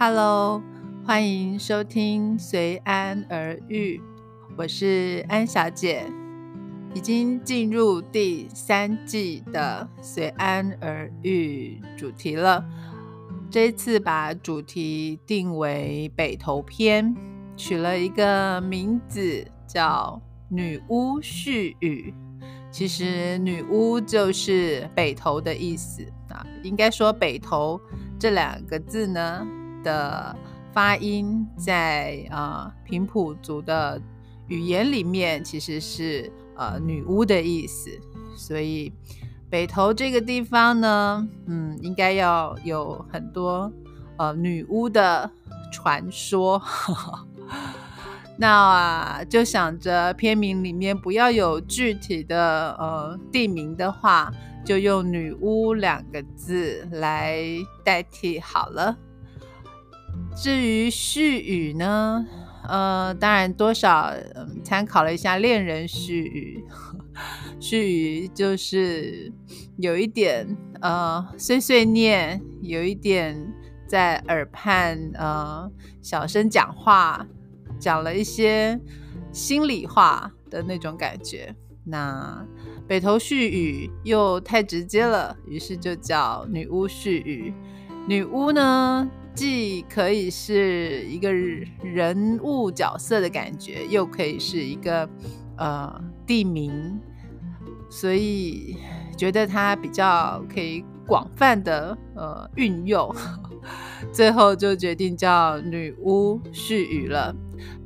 Hello，欢迎收听《随安而遇》，我是安小姐，已经进入第三季的《随安而遇》主题了。这次把主题定为北投篇，取了一个名字叫“女巫絮语”。其实“女巫”就是北投的意思啊，应该说“北投”这两个字呢。的发音在啊平埔族的语言里面其实是呃女巫的意思，所以北投这个地方呢，嗯，应该要有很多呃女巫的传说。那啊，就想着片名里面不要有具体的呃地名的话，就用“女巫”两个字来代替好了。至于絮语呢，呃，当然多少嗯参考了一下恋人絮语，絮语就是有一点呃碎碎念，有一点在耳畔呃小声讲话，讲了一些心里话的那种感觉。那北投絮语又太直接了，于是就叫女巫絮语。女巫呢？既可以是一个人物角色的感觉，又可以是一个呃地名，所以觉得它比较可以广泛的呃运用，最后就决定叫女巫絮语了。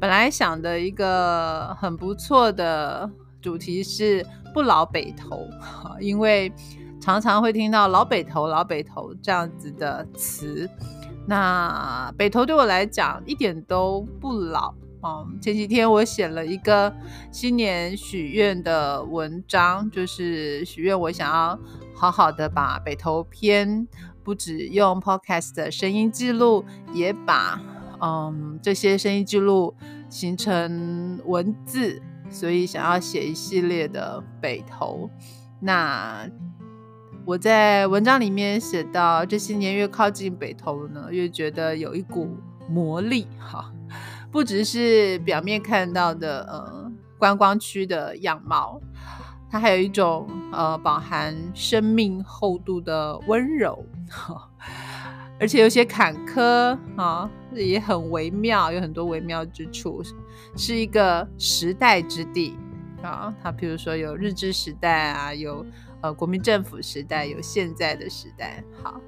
本来想的一个很不错的主题是不老北头，因为常常会听到老北头、老北头这样子的词。那北投对我来讲一点都不老哦。前几天我写了一个新年许愿的文章，就是许愿我想要好好的把北投篇不止用 podcast 的声音记录，也把嗯这些声音记录形成文字，所以想要写一系列的北投。那。我在文章里面写到，这些年越靠近北投呢，越觉得有一股魔力哈，不只是表面看到的呃观光区的样貌，它还有一种呃饱含生命厚度的温柔，而且有些坎坷啊，也很微妙，有很多微妙之处，是一个时代之地啊。他比如说有日治时代啊，有。呃，国民政府时代有现在的时代，好，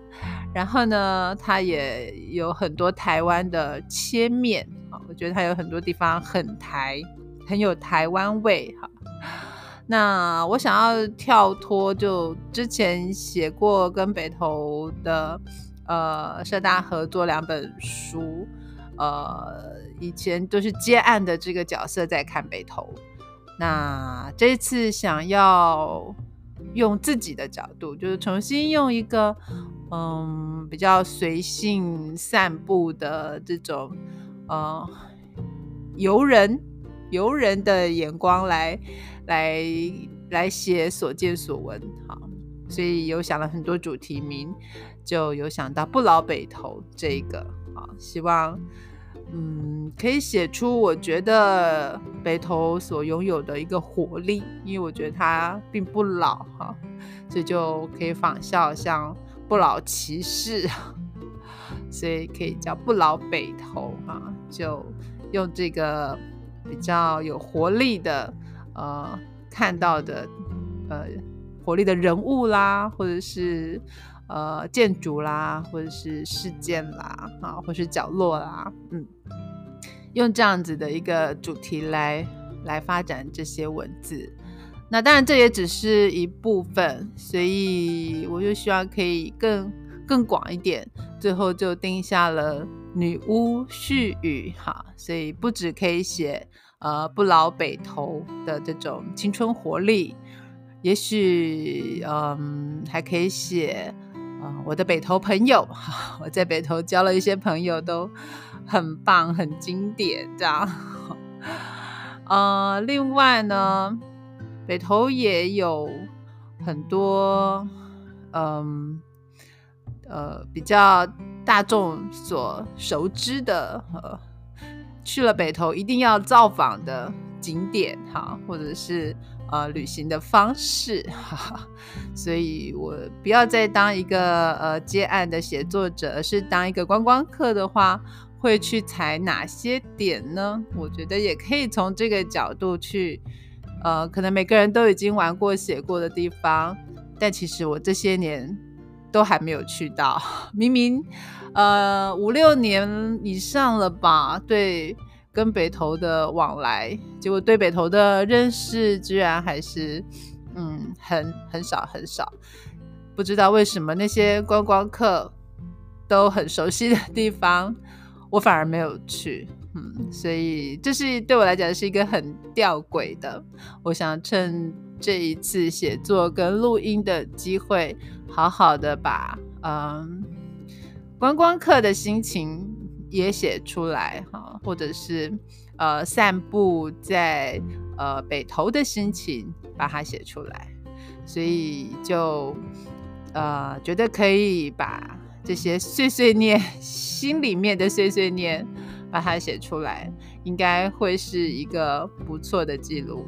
然后呢，他也有很多台湾的切面，啊，我觉得他有很多地方很台，很有台湾味，哈。那我想要跳脱，就之前写过跟北投的呃社大合作两本书，呃，以前都是接案的这个角色在看北投，那这次想要。用自己的角度，就是重新用一个嗯比较随性散步的这种呃游人游人的眼光来来来写所见所闻，好，所以有想了很多主题名，就有想到不老北投这个，好，希望。嗯，可以写出我觉得北投所拥有的一个活力，因为我觉得它并不老哈，所以就可以仿效像不老骑士，所以可以叫不老北投哈，就用这个比较有活力的呃看到的呃活力的人物啦，或者是。呃，建筑啦，或者是事件啦，啊，或是角落啦，嗯，用这样子的一个主题来来发展这些文字。那当然，这也只是一部分，所以我就希望可以更更广一点。最后就定下了女巫絮语，哈，所以不止可以写呃不老北投的这种青春活力，也许嗯还可以写。我的北投朋友，我在北投交了一些朋友，都很棒，很经典，这样。呃，另外呢，北投也有很多，嗯，呃比较大众所熟知的呃去了北投一定要造访的景点哈，或者是呃旅行的方式哈，所以我不要再当一个呃接案的写作者，而是当一个观光客的话。会去踩哪些点呢？我觉得也可以从这个角度去，呃，可能每个人都已经玩过、写过的地方，但其实我这些年都还没有去到。明明，呃，五六年以上了吧？对，跟北投的往来，结果对北投的认识居然还是，嗯，很很少很少。不知道为什么那些观光客都很熟悉的地方。我反而没有去，嗯，所以这是对我来讲是一个很吊诡的。我想趁这一次写作跟录音的机会，好好的把嗯观光客的心情也写出来哈，或者是呃散步在呃北投的心情把它写出来，所以就呃觉得可以把。这些碎碎念，心里面的碎碎念，把它写出来，应该会是一个不错的记录。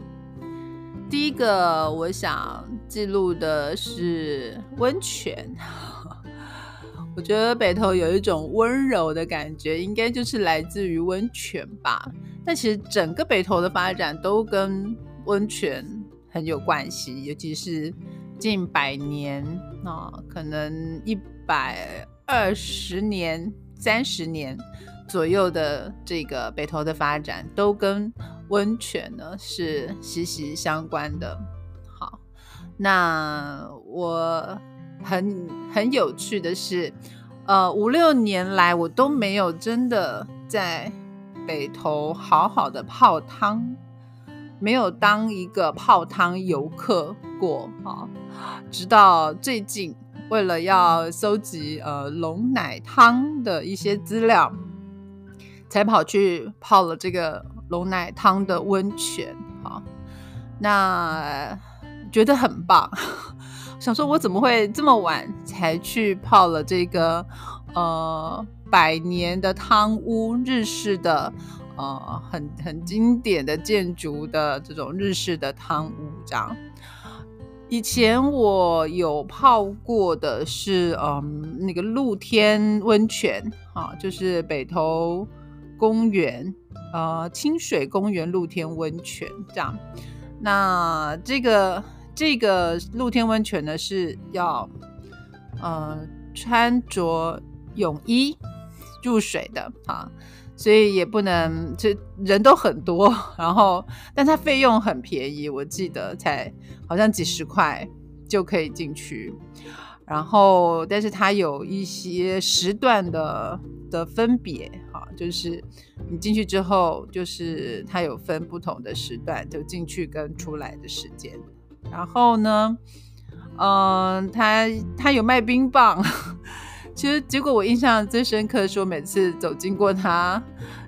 第一个，我想记录的是温泉。我觉得北投有一种温柔的感觉，应该就是来自于温泉吧。但其实整个北投的发展都跟温泉很有关系，尤其是近百年啊，可能一。百二十年、三十年左右的这个北投的发展，都跟温泉呢是息息相关的。好，那我很很有趣的是，呃，五六年来我都没有真的在北投好好的泡汤，没有当一个泡汤游客过啊，直到最近。为了要搜集呃龙奶汤的一些资料，才跑去泡了这个龙奶汤的温泉。哈，那觉得很棒。想说，我怎么会这么晚才去泡了这个呃百年的汤屋，日式的呃很很经典的建筑的这种日式的汤屋这样。以前我有泡过的是，嗯，那个露天温泉，啊，就是北投公园，呃，清水公园露天温泉这样。那这个这个露天温泉呢，是要呃穿着泳衣入水的，啊。所以也不能，这人都很多，然后，但它费用很便宜，我记得才好像几十块就可以进去，然后，但是它有一些时段的的分别，哈，就是你进去之后，就是它有分不同的时段，就进去跟出来的时间，然后呢，嗯，他他有卖冰棒。其实，结果我印象最深刻的是，我每次走经过他，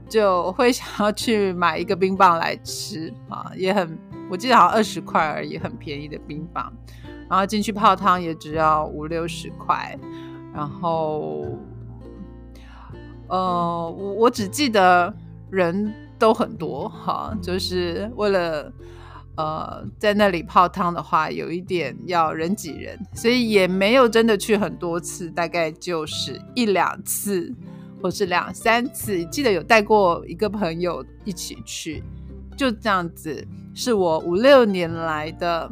就会想要去买一个冰棒来吃啊，也很，我记得好像二十块而已，很便宜的冰棒。然后进去泡汤也只要五六十块。然后，呃，我我只记得人都很多哈，就是为了。呃，在那里泡汤的话，有一点要人挤人，所以也没有真的去很多次，大概就是一两次，或是两三次。记得有带过一个朋友一起去，就这样子，是我五六年来的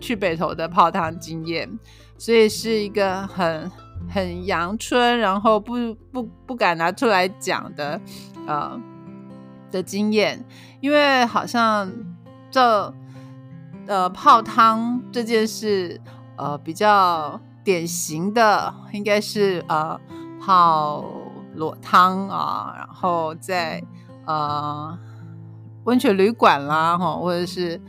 去北投的泡汤经验，所以是一个很很阳春，然后不不不敢拿出来讲的呃的经验，因为好像。这呃泡汤这件事，呃比较典型的应该是呃泡裸汤啊，然后在呃温泉旅馆啦哈，或者是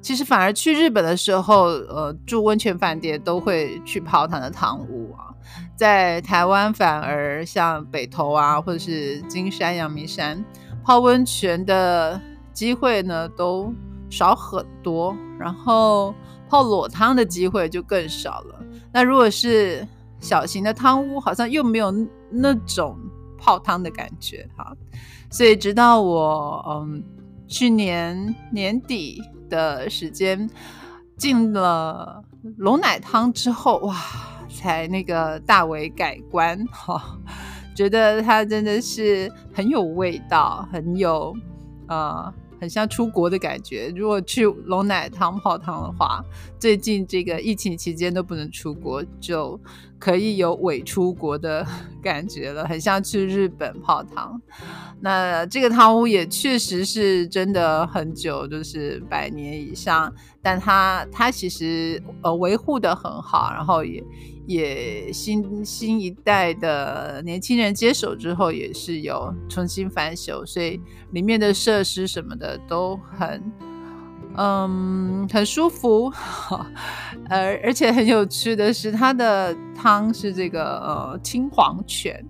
其实反而去日本的时候，呃住温泉饭店都会去泡汤的汤屋啊，在台湾反而像北投啊或者是金山、阳明山泡温泉的机会呢都。少很多，然后泡裸汤的机会就更少了。那如果是小型的汤屋，好像又没有那种泡汤的感觉哈。所以直到我嗯去年年底的时间进了龙奶汤之后，哇，才那个大为改观哈，觉得它真的是很有味道，很有呃。很像出国的感觉。如果去龙奶汤泡汤的话，最近这个疫情期间都不能出国，就可以有伪出国的 感觉了。很像去日本泡汤。那这个汤屋也确实是真的很久，就是百年以上，但它它其实呃维护的很好，然后也。也新新一代的年轻人接手之后，也是有重新翻修，所以里面的设施什么的都很，嗯，很舒服。而而且很有趣的是，它的汤是这个呃青黄泉，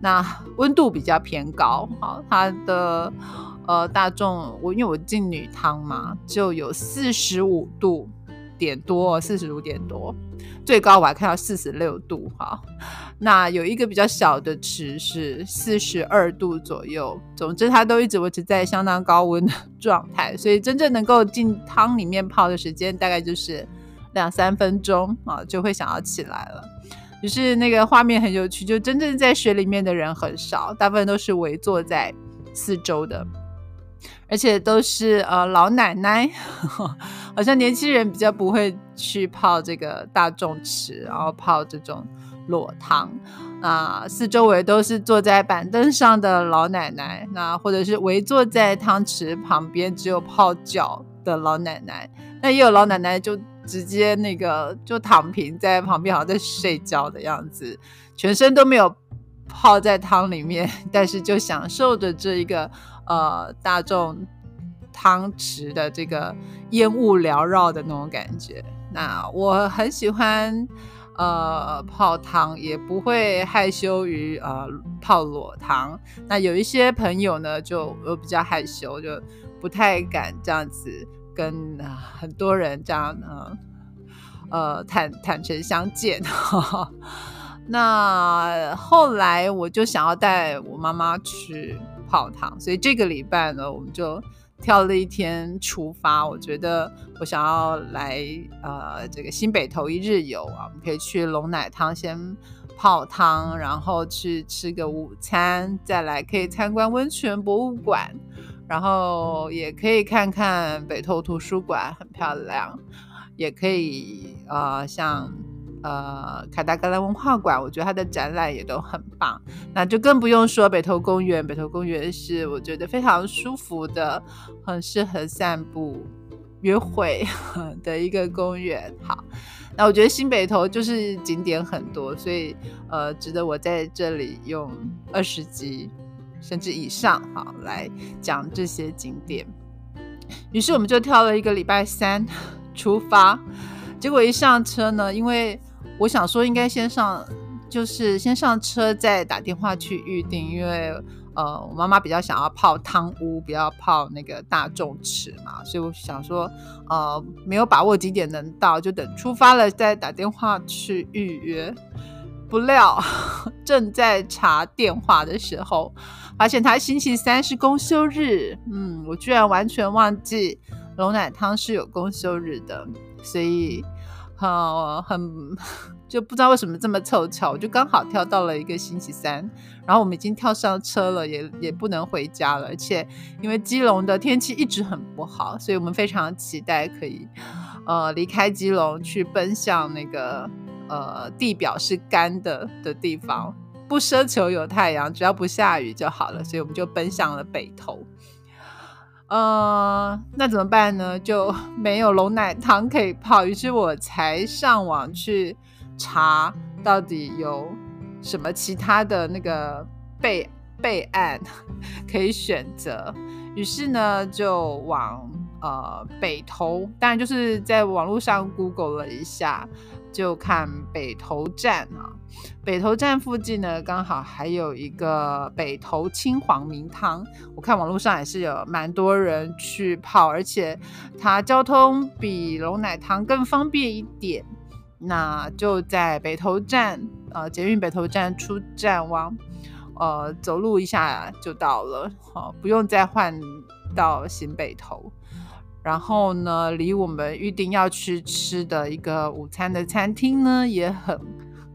那温度比较偏高。好，它的呃大众，我因为我进女汤嘛，就有四十五度。点多，四十五点多，最高我还看到四十六度哈。那有一个比较小的池是四十二度左右。总之，它都一直维持在相当高温的状态，所以真正能够进汤里面泡的时间大概就是两三分钟啊，就会想要起来了。只是那个画面很有趣，就真正在水里面的人很少，大部分都是围坐在四周的。而且都是呃老奶奶，好像年轻人比较不会去泡这个大众池，然后泡这种裸汤啊。四周围都是坐在板凳上的老奶奶，那或者是围坐在汤池旁边只有泡脚的老奶奶。那也有老奶奶就直接那个就躺平在旁边，好像在睡觉的样子，全身都没有泡在汤里面，但是就享受着这一个。呃，大众汤池的这个烟雾缭绕的那种感觉，那我很喜欢呃泡汤，也不会害羞于呃泡裸汤。那有一些朋友呢，就我比较害羞，就不太敢这样子跟很多人这样呃呃坦坦诚相见。那后来我就想要带我妈妈去。泡汤，所以这个礼拜呢，我们就跳了一天出发。我觉得我想要来呃这个新北头一日游啊，我们可以去龙奶汤先泡汤，然后去吃个午餐，再来可以参观温泉博物馆，然后也可以看看北投图书馆，很漂亮，也可以呃像。呃，卡达格兰文化馆，我觉得它的展览也都很棒。那就更不用说北投公园，北投公园是我觉得非常舒服的，很适合散步、约会 的一个公园。好，那我觉得新北投就是景点很多，所以呃，值得我在这里用二十集甚至以上好来讲这些景点。于是我们就挑了一个礼拜三 出发，结果一上车呢，因为我想说，应该先上，就是先上车，再打电话去预定，因为呃，我妈妈比较想要泡汤屋，不要泡那个大众池嘛，所以我想说，呃，没有把握几点能到，就等出发了再打电话去预约。不料 正在查电话的时候，发现他星期三是公休日，嗯，我居然完全忘记龙奶汤是有公休日的，所以。呃，很 就不知道为什么这么凑巧，我就刚好跳到了一个星期三，然后我们已经跳上车了，也也不能回家了，而且因为基隆的天气一直很不好，所以我们非常期待可以呃离开基隆去奔向那个呃地表是干的的地方，不奢求有太阳，只要不下雨就好了，所以我们就奔向了北投。呃，那怎么办呢？就 没有龙奶糖可以泡，于是我才上网去查到底有什么其他的那个备备案 可以选择。于是呢，就往呃北投，当然就是在网络上 Google 了一下。就看北投站啊，北投站附近呢，刚好还有一个北投青黄明汤。我看网络上也是有蛮多人去泡，而且它交通比龙奶汤更方便一点。那就在北投站呃捷运北投站出站往呃走路一下就到了，好不用再换到新北投。然后呢，离我们预定要去吃的一个午餐的餐厅呢也很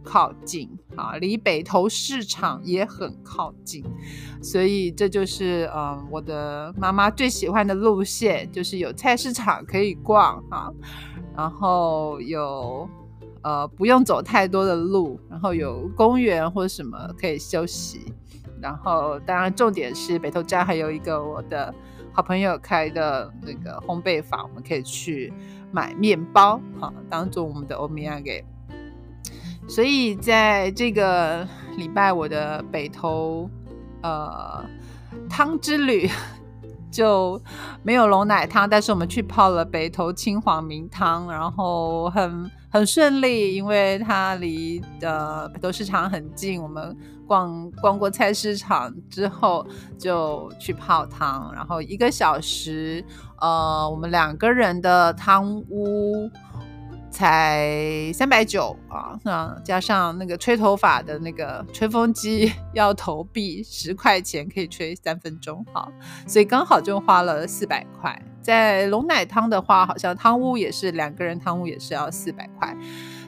靠近啊，离北投市场也很靠近，所以这就是嗯我的妈妈最喜欢的路线，就是有菜市场可以逛啊，然后有呃不用走太多的路，然后有公园或者什么可以休息，然后当然重点是北投站还有一个我的。好朋友开的那个烘焙坊，我们可以去买面包，哈，当做我们的欧米亚给。所以在这个礼拜，我的北投呃汤之旅就没有龙奶汤，但是我们去泡了北投青黄明汤，然后很很顺利，因为它离的北投市场很近，我们。逛逛过菜市场之后，就去泡汤，然后一个小时，呃，我们两个人的汤屋才三百九啊，那加上那个吹头发的那个吹风机 要投币十块钱，可以吹三分钟，好，所以刚好就花了四百块。在龙奶汤的话，好像汤屋也是两个人汤屋也是要四百块。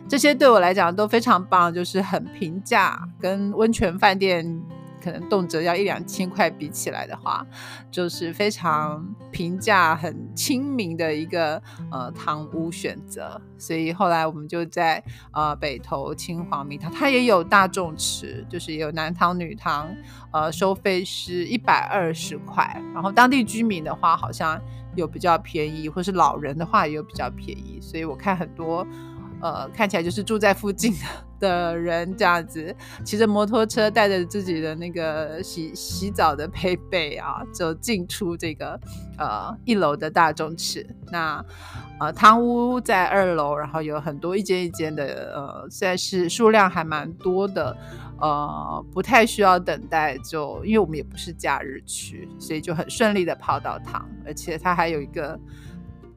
这些对我来讲都非常棒，就是很平价，跟温泉饭店可能动辄要一两千块比起来的话，就是非常平价、很亲民的一个呃汤屋选择。所以后来我们就在呃北投青黄米汤，它也有大众池，就是也有男汤、女汤，呃收费是一百二十块。然后当地居民的话，好像有比较便宜，或是老人的话也有比较便宜。所以我看很多。呃，看起来就是住在附近的的人这样子，骑着摩托车，带着自己的那个洗洗澡的配备啊，就进出这个呃一楼的大众池。那呃汤屋在二楼，然后有很多一间一间的，呃，虽然是数量还蛮多的，呃，不太需要等待，就因为我们也不是假日去，所以就很顺利的泡到汤，而且它还有一个。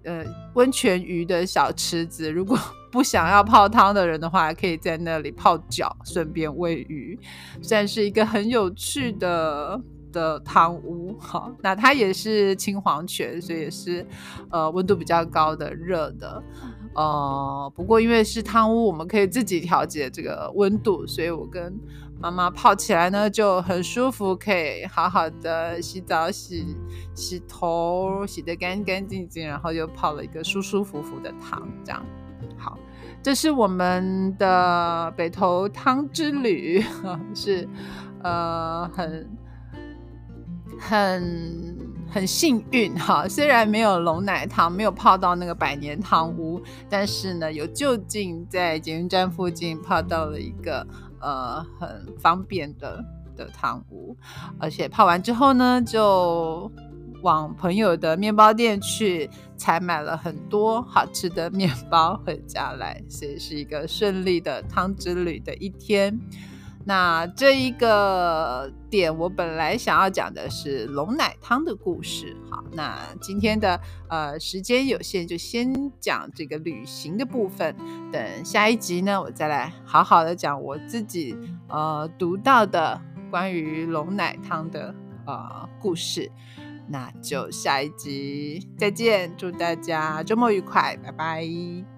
呃，温泉鱼的小池子，如果不想要泡汤的人的话，可以在那里泡脚，顺便喂鱼，算是一个很有趣的的汤屋。好，那它也是青黄泉，所以也是呃温度比较高的热的。呃，不过因为是汤屋，我们可以自己调节这个温度，所以我跟妈妈泡起来呢就很舒服，可以好好的洗澡、洗洗头，洗得干干净净，然后又泡了一个舒舒服服的汤，这样。这是我们的北投汤之旅，是呃很很。很幸运哈，虽然没有龙奶汤，没有泡到那个百年汤屋，但是呢，有就近在捷运站附近泡到了一个呃很方便的的汤屋，而且泡完之后呢，就往朋友的面包店去采买了很多好吃的面包回家来，所以是一个顺利的汤之旅的一天。那这一个点，我本来想要讲的是龙奶汤的故事。好，那今天的呃时间有限，就先讲这个旅行的部分。等下一集呢，我再来好好的讲我自己呃读到的关于龙奶汤的呃故事。那就下一集再见，祝大家周末愉快，拜拜。